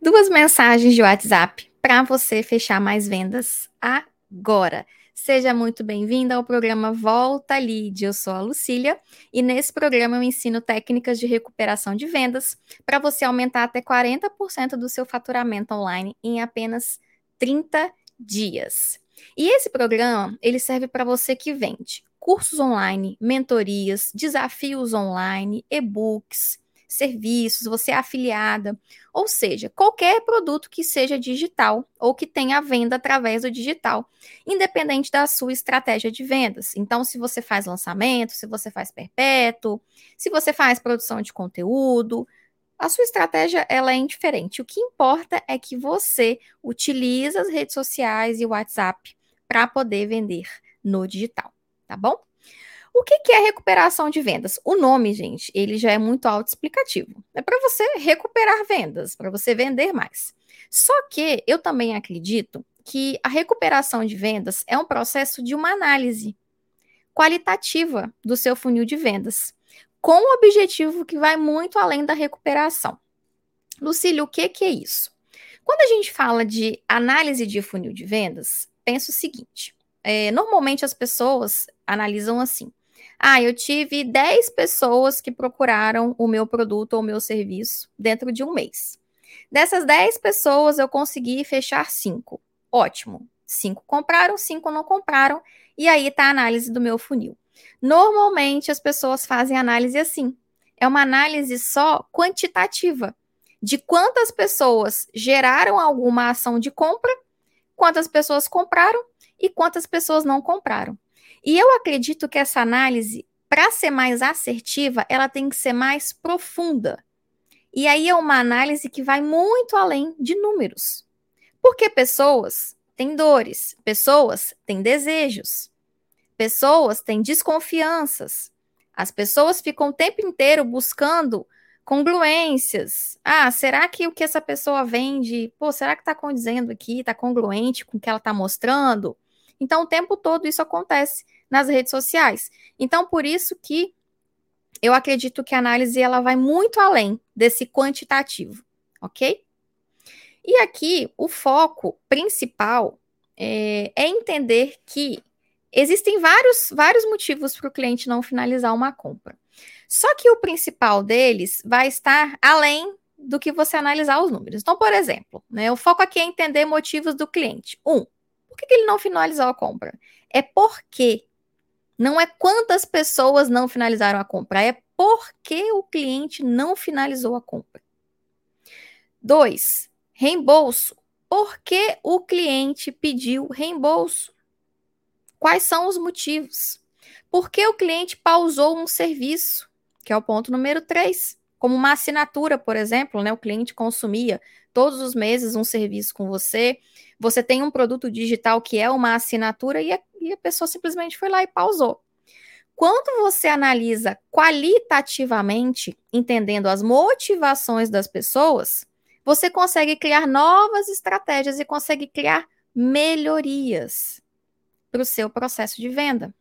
Duas mensagens de WhatsApp para você fechar mais vendas agora. Seja muito bem-vinda ao programa Volta Lead. Eu sou a Lucília e nesse programa eu ensino técnicas de recuperação de vendas para você aumentar até 40% do seu faturamento online em apenas 30 dias. E esse programa, ele serve para você que vende cursos online, mentorias, desafios online, e-books, serviços, você é afiliada, ou seja, qualquer produto que seja digital ou que tenha venda através do digital, independente da sua estratégia de vendas. Então, se você faz lançamento, se você faz perpétuo, se você faz produção de conteúdo, a sua estratégia ela é indiferente. O que importa é que você utiliza as redes sociais e o WhatsApp para poder vender no digital, tá bom? O que, que é recuperação de vendas? O nome, gente, ele já é muito autoexplicativo. É para você recuperar vendas, para você vender mais. Só que eu também acredito que a recuperação de vendas é um processo de uma análise qualitativa do seu funil de vendas, com um objetivo que vai muito além da recuperação. Lucília, o que, que é isso? Quando a gente fala de análise de funil de vendas, pensa o seguinte: é, normalmente as pessoas analisam assim. Ah, eu tive 10 pessoas que procuraram o meu produto ou o meu serviço dentro de um mês. Dessas 10 pessoas, eu consegui fechar 5. Ótimo. 5 compraram, 5 não compraram. E aí está a análise do meu funil. Normalmente, as pessoas fazem análise assim. É uma análise só quantitativa de quantas pessoas geraram alguma ação de compra, quantas pessoas compraram e quantas pessoas não compraram. E eu acredito que essa análise, para ser mais assertiva, ela tem que ser mais profunda. E aí é uma análise que vai muito além de números. Porque pessoas têm dores, pessoas têm desejos, pessoas têm desconfianças. As pessoas ficam o tempo inteiro buscando congruências. Ah, será que o que essa pessoa vende, pô, será que está condizendo aqui, está congruente com o que ela está mostrando? Então, o tempo todo isso acontece nas redes sociais. Então, por isso que eu acredito que a análise ela vai muito além desse quantitativo, ok? E aqui o foco principal é, é entender que existem vários, vários motivos para o cliente não finalizar uma compra. Só que o principal deles vai estar além do que você analisar os números. Então, por exemplo, né, o foco aqui é entender motivos do cliente. Um, por que, ele não finalizou a compra? É porque não é quantas pessoas não finalizaram a compra, é porque o cliente não finalizou a compra. Dois, reembolso. Por que o cliente pediu reembolso? Quais são os motivos? Por que o cliente pausou um serviço? Que é o ponto número três. Como uma assinatura, por exemplo, né? O cliente consumia todos os meses um serviço com você. Você tem um produto digital que é uma assinatura e a, e a pessoa simplesmente foi lá e pausou. Quando você analisa qualitativamente, entendendo as motivações das pessoas, você consegue criar novas estratégias e consegue criar melhorias para o seu processo de venda.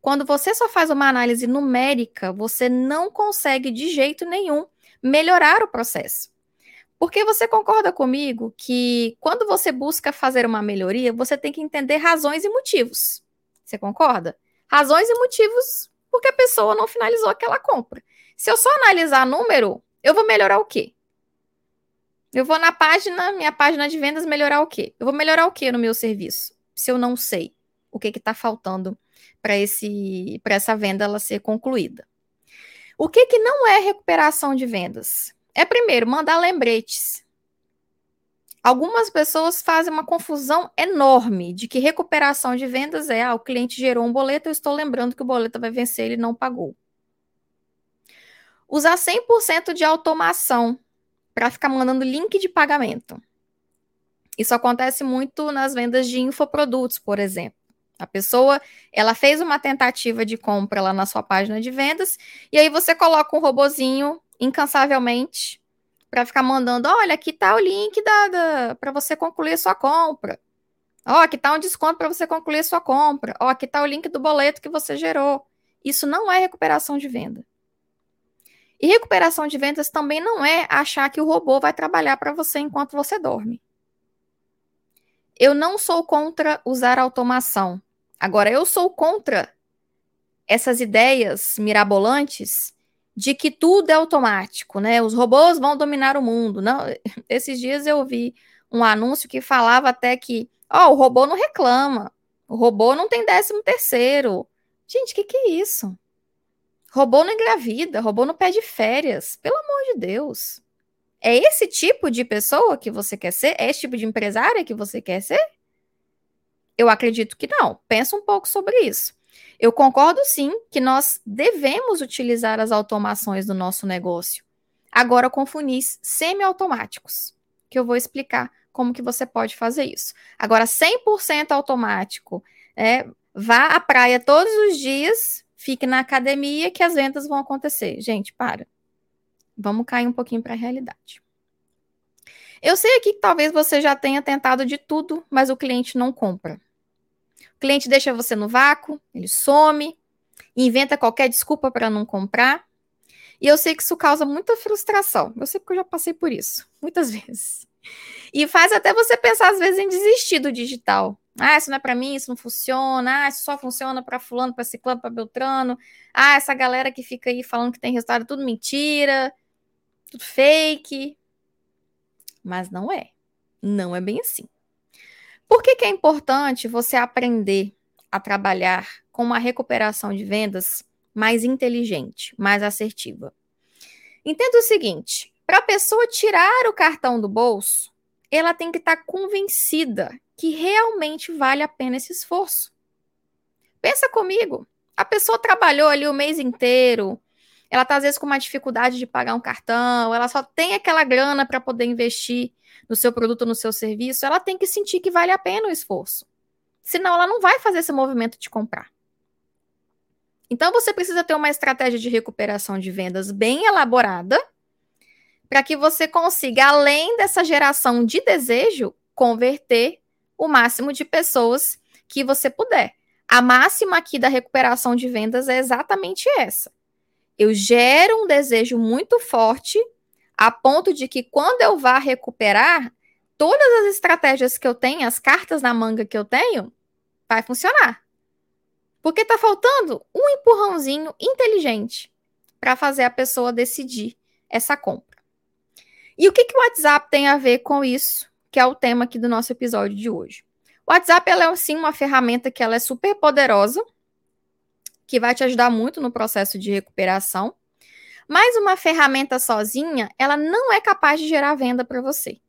Quando você só faz uma análise numérica, você não consegue de jeito nenhum melhorar o processo. Porque você concorda comigo que quando você busca fazer uma melhoria, você tem que entender razões e motivos. Você concorda? Razões e motivos porque a pessoa não finalizou aquela compra. Se eu só analisar número, eu vou melhorar o quê? Eu vou na página, minha página de vendas, melhorar o quê? Eu vou melhorar o quê no meu serviço? Se eu não sei o que está faltando para esse para essa venda ela ser concluída. O que, que não é recuperação de vendas? É primeiro mandar lembretes. Algumas pessoas fazem uma confusão enorme de que recuperação de vendas é ah, o cliente gerou um boleto, eu estou lembrando que o boleto vai vencer, ele não pagou. Usar 100% de automação para ficar mandando link de pagamento. Isso acontece muito nas vendas de infoprodutos, por exemplo. A pessoa, ela fez uma tentativa de compra lá na sua página de vendas, e aí você coloca um robozinho incansavelmente para ficar mandando, olha, aqui tá o link da, da para você concluir a sua compra. Ó, aqui tá um desconto para você concluir a sua compra. Ó, aqui tá o link do boleto que você gerou. Isso não é recuperação de venda. E recuperação de vendas também não é achar que o robô vai trabalhar para você enquanto você dorme. Eu não sou contra usar automação. Agora, eu sou contra essas ideias mirabolantes de que tudo é automático, né? Os robôs vão dominar o mundo. Não, esses dias eu vi um anúncio que falava até que, ó, oh, o robô não reclama, o robô não tem décimo terceiro. Gente, o que, que é isso? Robô não engravida, robô não pede férias. Pelo amor de Deus. É esse tipo de pessoa que você quer ser? É esse tipo de empresária que você quer ser? Eu acredito que não. Pensa um pouco sobre isso. Eu concordo sim que nós devemos utilizar as automações do nosso negócio. Agora com funis semi-automáticos, que eu vou explicar como que você pode fazer isso. Agora 100% automático, é, vá à praia todos os dias fique na academia que as vendas vão acontecer. Gente, para. Vamos cair um pouquinho para a realidade. Eu sei aqui que talvez você já tenha tentado de tudo, mas o cliente não compra. O cliente deixa você no vácuo, ele some, inventa qualquer desculpa para não comprar. E eu sei que isso causa muita frustração. Eu sei porque eu já passei por isso, muitas vezes. E faz até você pensar, às vezes, em desistir do digital. Ah, isso não é para mim, isso não funciona. Ah, isso só funciona para fulano, para ciclano, para beltrano. Ah, essa galera que fica aí falando que tem resultado, tudo mentira, tudo fake. Mas não é. Não é bem assim. Por que, que é importante você aprender a trabalhar com uma recuperação de vendas mais inteligente, mais assertiva? Entenda o seguinte: para a pessoa tirar o cartão do bolso, ela tem que estar tá convencida que realmente vale a pena esse esforço. Pensa comigo, a pessoa trabalhou ali o mês inteiro, ela está às vezes com uma dificuldade de pagar um cartão, ela só tem aquela grana para poder investir no seu produto, no seu serviço, ela tem que sentir que vale a pena o esforço. Senão ela não vai fazer esse movimento de comprar. Então você precisa ter uma estratégia de recuperação de vendas bem elaborada para que você consiga, além dessa geração de desejo, converter o máximo de pessoas que você puder. A máxima aqui da recuperação de vendas é exatamente essa. Eu gero um desejo muito forte, a ponto de que quando eu vá recuperar, todas as estratégias que eu tenho, as cartas na manga que eu tenho, vai funcionar. Porque está faltando um empurrãozinho inteligente para fazer a pessoa decidir essa compra. E o que, que o WhatsApp tem a ver com isso? que é o tema aqui do nosso episódio de hoje. O WhatsApp ela é sim uma ferramenta que ela é super poderosa, que vai te ajudar muito no processo de recuperação. Mas uma ferramenta sozinha, ela não é capaz de gerar venda para você.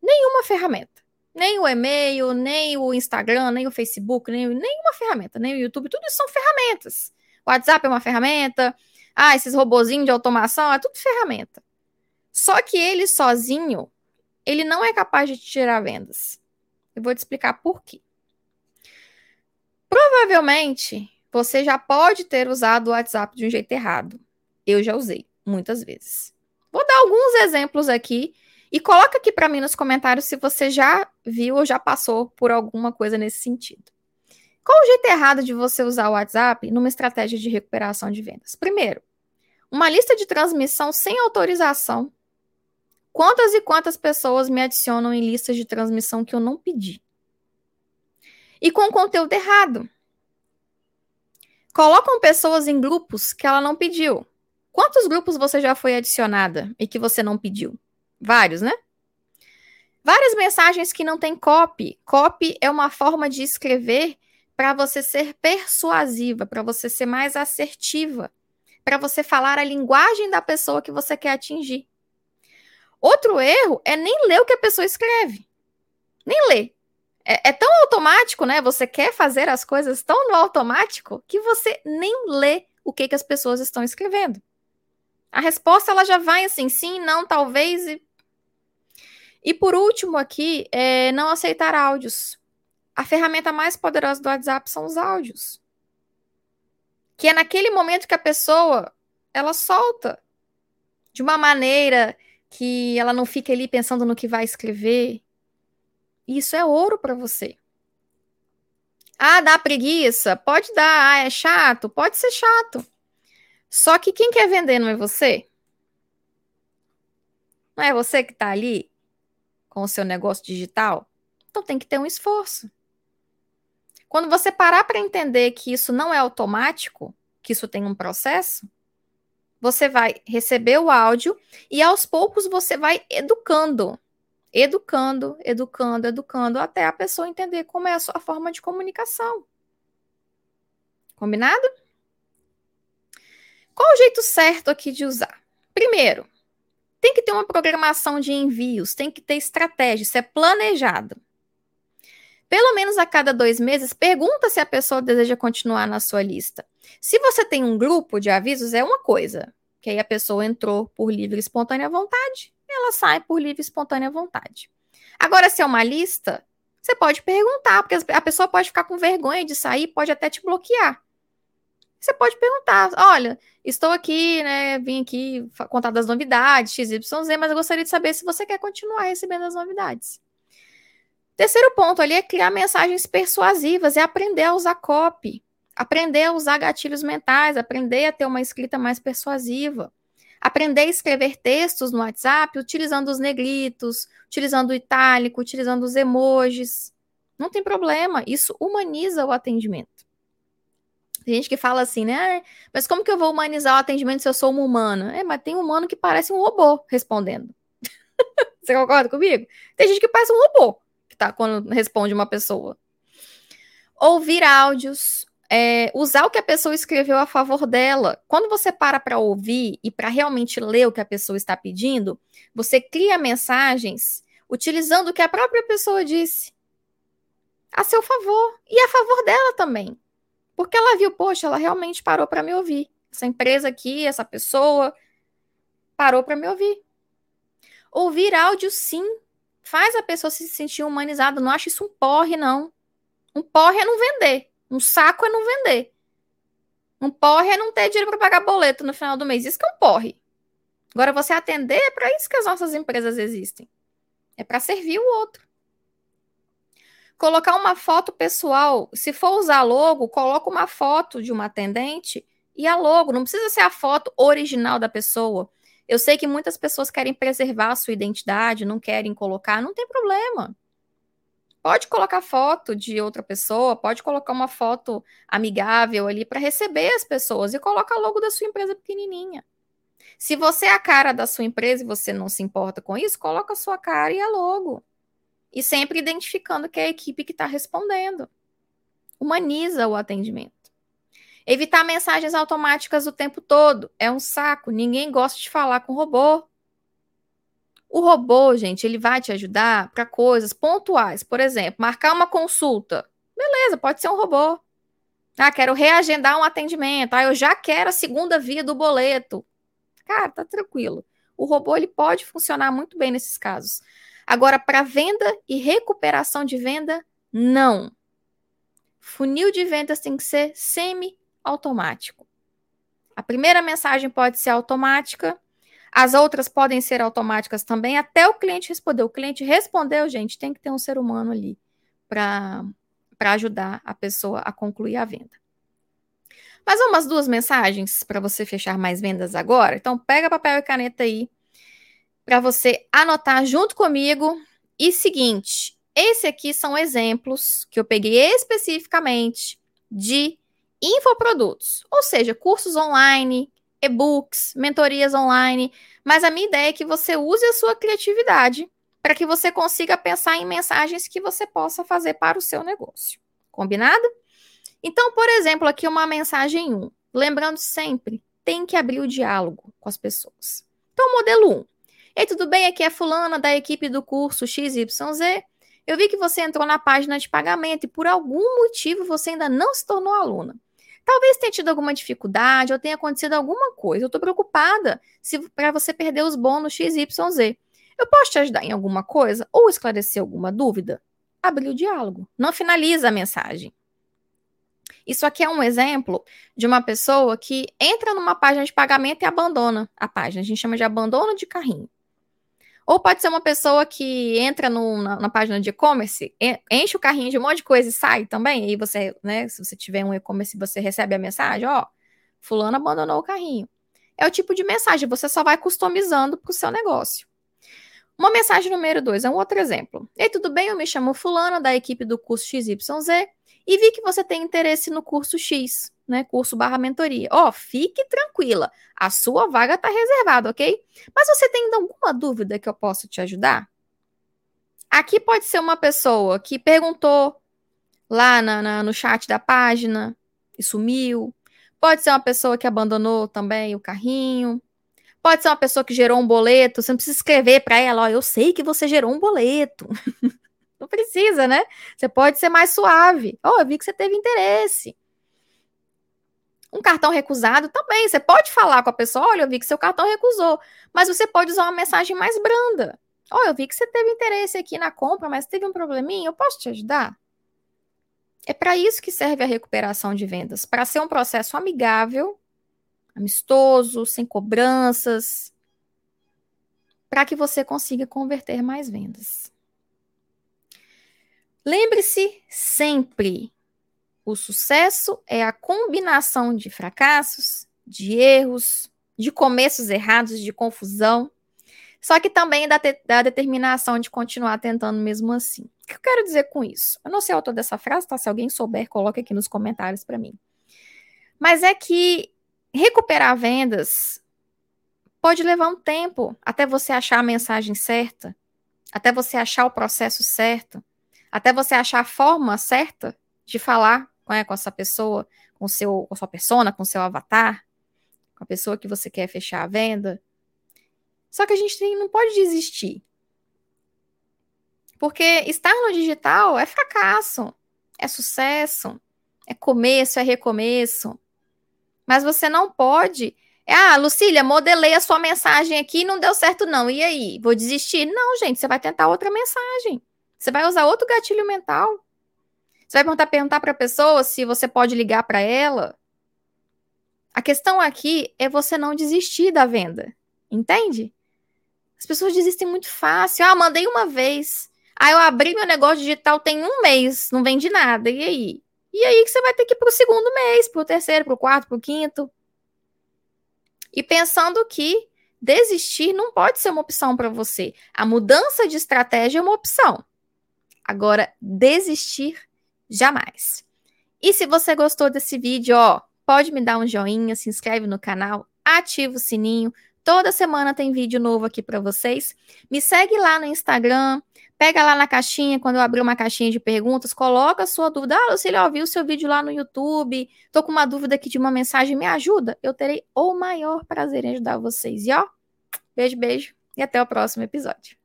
Nenhuma ferramenta. Nem o e-mail, nem o Instagram, nem o Facebook, nem nenhuma ferramenta, nem o YouTube, tudo isso são ferramentas. O WhatsApp é uma ferramenta, ah, esses robozinhos de automação, é tudo ferramenta. Só que ele sozinho, ele não é capaz de te tirar vendas. Eu vou te explicar por quê. Provavelmente você já pode ter usado o WhatsApp de um jeito errado. Eu já usei muitas vezes. Vou dar alguns exemplos aqui e coloca aqui para mim nos comentários se você já viu ou já passou por alguma coisa nesse sentido. Qual o jeito errado de você usar o WhatsApp numa estratégia de recuperação de vendas? Primeiro, uma lista de transmissão sem autorização Quantas e quantas pessoas me adicionam em listas de transmissão que eu não pedi? E com conteúdo errado. Colocam pessoas em grupos que ela não pediu. Quantos grupos você já foi adicionada e que você não pediu? Vários, né? Várias mensagens que não tem copy. Copy é uma forma de escrever para você ser persuasiva, para você ser mais assertiva, para você falar a linguagem da pessoa que você quer atingir. Outro erro é nem ler o que a pessoa escreve. Nem ler. É, é, tão automático, né? Você quer fazer as coisas tão no automático que você nem lê o que, que as pessoas estão escrevendo. A resposta ela já vai assim, sim, não, talvez. E, e por último aqui, é não aceitar áudios. A ferramenta mais poderosa do WhatsApp são os áudios. Que é naquele momento que a pessoa ela solta de uma maneira que ela não fica ali pensando no que vai escrever. Isso é ouro para você. Ah, dá preguiça? Pode dar. Ah, é chato? Pode ser chato. Só que quem quer vender não é você? Não é você que está ali com o seu negócio digital? Então tem que ter um esforço. Quando você parar para entender que isso não é automático, que isso tem um processo, você vai receber o áudio e aos poucos você vai educando, educando, educando, educando, até a pessoa entender como é a sua forma de comunicação. Combinado? Qual o jeito certo aqui de usar? Primeiro, tem que ter uma programação de envios, tem que ter estratégia, isso é planejado. Pelo menos a cada dois meses, pergunta se a pessoa deseja continuar na sua lista. Se você tem um grupo de avisos, é uma coisa, que aí a pessoa entrou por livre e espontânea vontade, ela sai por livre e espontânea vontade. Agora, se é uma lista, você pode perguntar, porque a pessoa pode ficar com vergonha de sair, pode até te bloquear. Você pode perguntar: olha, estou aqui, né? Vim aqui contar das novidades, XYZ, mas eu gostaria de saber se você quer continuar recebendo as novidades. Terceiro ponto ali é criar mensagens persuasivas, é aprender a usar copy, aprender a usar gatilhos mentais, aprender a ter uma escrita mais persuasiva, aprender a escrever textos no WhatsApp utilizando os negritos, utilizando o itálico, utilizando os emojis. Não tem problema, isso humaniza o atendimento. Tem gente que fala assim, né? Mas como que eu vou humanizar o atendimento se eu sou uma humana? É, mas tem um humano que parece um robô respondendo. Você concorda comigo? Tem gente que parece um robô que tá quando responde uma pessoa. Ouvir áudios, é, usar o que a pessoa escreveu a favor dela. Quando você para para ouvir e para realmente ler o que a pessoa está pedindo, você cria mensagens utilizando o que a própria pessoa disse a seu favor e a favor dela também. Porque ela viu, poxa, ela realmente parou para me ouvir. Essa empresa aqui, essa pessoa parou para me ouvir. Ouvir áudio, sim, faz a pessoa se sentir humanizada. Não acho isso um porre, não. Um porre é não vender. Um saco é não vender. Um porre é não ter dinheiro para pagar boleto no final do mês. Isso que é um porre. Agora, você atender é para isso que as nossas empresas existem. É para servir o outro. Colocar uma foto pessoal. Se for usar logo, coloca uma foto de uma atendente e a logo. Não precisa ser a foto original da pessoa. Eu sei que muitas pessoas querem preservar a sua identidade, não querem colocar, não tem problema. Pode colocar foto de outra pessoa, pode colocar uma foto amigável ali para receber as pessoas e coloca logo da sua empresa pequenininha. Se você é a cara da sua empresa e você não se importa com isso, coloca a sua cara e a logo e sempre identificando que é a equipe que está respondendo. Humaniza o atendimento. Evitar mensagens automáticas o tempo todo. É um saco. Ninguém gosta de falar com robô. O robô, gente, ele vai te ajudar para coisas pontuais. Por exemplo, marcar uma consulta. Beleza, pode ser um robô. Ah, quero reagendar um atendimento. Ah, eu já quero a segunda via do boleto. Cara, tá tranquilo. O robô ele pode funcionar muito bem nesses casos. Agora, para venda e recuperação de venda, não. Funil de vendas tem que ser semi-automático. A primeira mensagem pode ser automática, as outras podem ser automáticas também, até o cliente responder. O cliente respondeu, gente, tem que ter um ser humano ali para ajudar a pessoa a concluir a venda. Mais umas duas mensagens para você fechar mais vendas agora. Então, pega papel e caneta aí para você anotar junto comigo. E seguinte, esse aqui são exemplos que eu peguei especificamente de infoprodutos, ou seja, cursos online, e-books, mentorias online. Mas a minha ideia é que você use a sua criatividade para que você consiga pensar em mensagens que você possa fazer para o seu negócio. Combinado? Então, por exemplo, aqui uma mensagem 1. Lembrando sempre, tem que abrir o diálogo com as pessoas. Então, modelo 1. Ei, tudo bem? Aqui é fulana da equipe do curso XYZ. Eu vi que você entrou na página de pagamento e por algum motivo você ainda não se tornou aluna. Talvez tenha tido alguma dificuldade ou tenha acontecido alguma coisa. Eu estou preocupada para você perder os bônus XYZ. Eu posso te ajudar em alguma coisa ou esclarecer alguma dúvida? Abrir o diálogo. Não finaliza a mensagem. Isso aqui é um exemplo de uma pessoa que entra numa página de pagamento e abandona a página. A gente chama de abandono de carrinho. Ou pode ser uma pessoa que entra no, na, na, página de e-commerce, enche o carrinho de um monte de coisa e sai também. E você, né, se você tiver um e-commerce, você recebe a mensagem, ó, fulano abandonou o carrinho. É o tipo de mensagem, você só vai customizando para o seu negócio. Uma mensagem número dois é um outro exemplo. Ei, tudo bem? Eu me chamo Fulana, da equipe do curso XYZ, e vi que você tem interesse no curso X, né? Curso barra mentoria. Ó, oh, fique tranquila, a sua vaga está reservada, ok? Mas você tem alguma dúvida que eu possa te ajudar? Aqui pode ser uma pessoa que perguntou lá na, na, no chat da página e sumiu. Pode ser uma pessoa que abandonou também o carrinho. Pode ser uma pessoa que gerou um boleto, você não precisa escrever para ela, ó, eu sei que você gerou um boleto. não precisa, né? Você pode ser mais suave. Ó, oh, eu vi que você teve interesse. Um cartão recusado também, você pode falar com a pessoa, olha, eu vi que seu cartão recusou, mas você pode usar uma mensagem mais branda. Oh, eu vi que você teve interesse aqui na compra, mas teve um probleminha, eu posso te ajudar? É para isso que serve a recuperação de vendas, para ser um processo amigável amistoso, sem cobranças, para que você consiga converter mais vendas. Lembre-se sempre: o sucesso é a combinação de fracassos, de erros, de começos errados, de confusão, só que também da, da determinação de continuar tentando mesmo assim. O que eu quero dizer com isso? Eu não sei o autor dessa frase, tá? Se alguém souber, coloque aqui nos comentários para mim. Mas é que recuperar vendas pode levar um tempo até você achar a mensagem certa, até você achar o processo certo, até você achar a forma certa de falar é, com essa pessoa, com, seu, com sua persona, com seu avatar, com a pessoa que você quer fechar a venda. Só que a gente não pode desistir. Porque estar no digital é fracasso, é sucesso, é começo, é recomeço. Mas você não pode. Ah, Lucília, modelei a sua mensagem aqui e não deu certo, não. E aí? Vou desistir? Não, gente, você vai tentar outra mensagem. Você vai usar outro gatilho mental. Você vai perguntar, perguntar para a pessoa se você pode ligar para ela. A questão aqui é você não desistir da venda. Entende? As pessoas desistem muito fácil. Ah, mandei uma vez. Ah, eu abri meu negócio digital tem um mês, não vende nada. E aí? E aí que você vai ter que ir para o segundo mês, para o terceiro, para o quarto, para o quinto. E pensando que desistir não pode ser uma opção para você. A mudança de estratégia é uma opção. Agora, desistir jamais. E se você gostou desse vídeo, ó, pode me dar um joinha, se inscreve no canal, ativa o sininho. Toda semana tem vídeo novo aqui para vocês. Me segue lá no Instagram, Pega lá na caixinha, quando eu abrir uma caixinha de perguntas, coloca a sua dúvida. Ah, Lucília, eu vi o seu vídeo lá no YouTube, tô com uma dúvida aqui de uma mensagem, me ajuda? Eu terei o maior prazer em ajudar vocês. E ó, beijo, beijo e até o próximo episódio.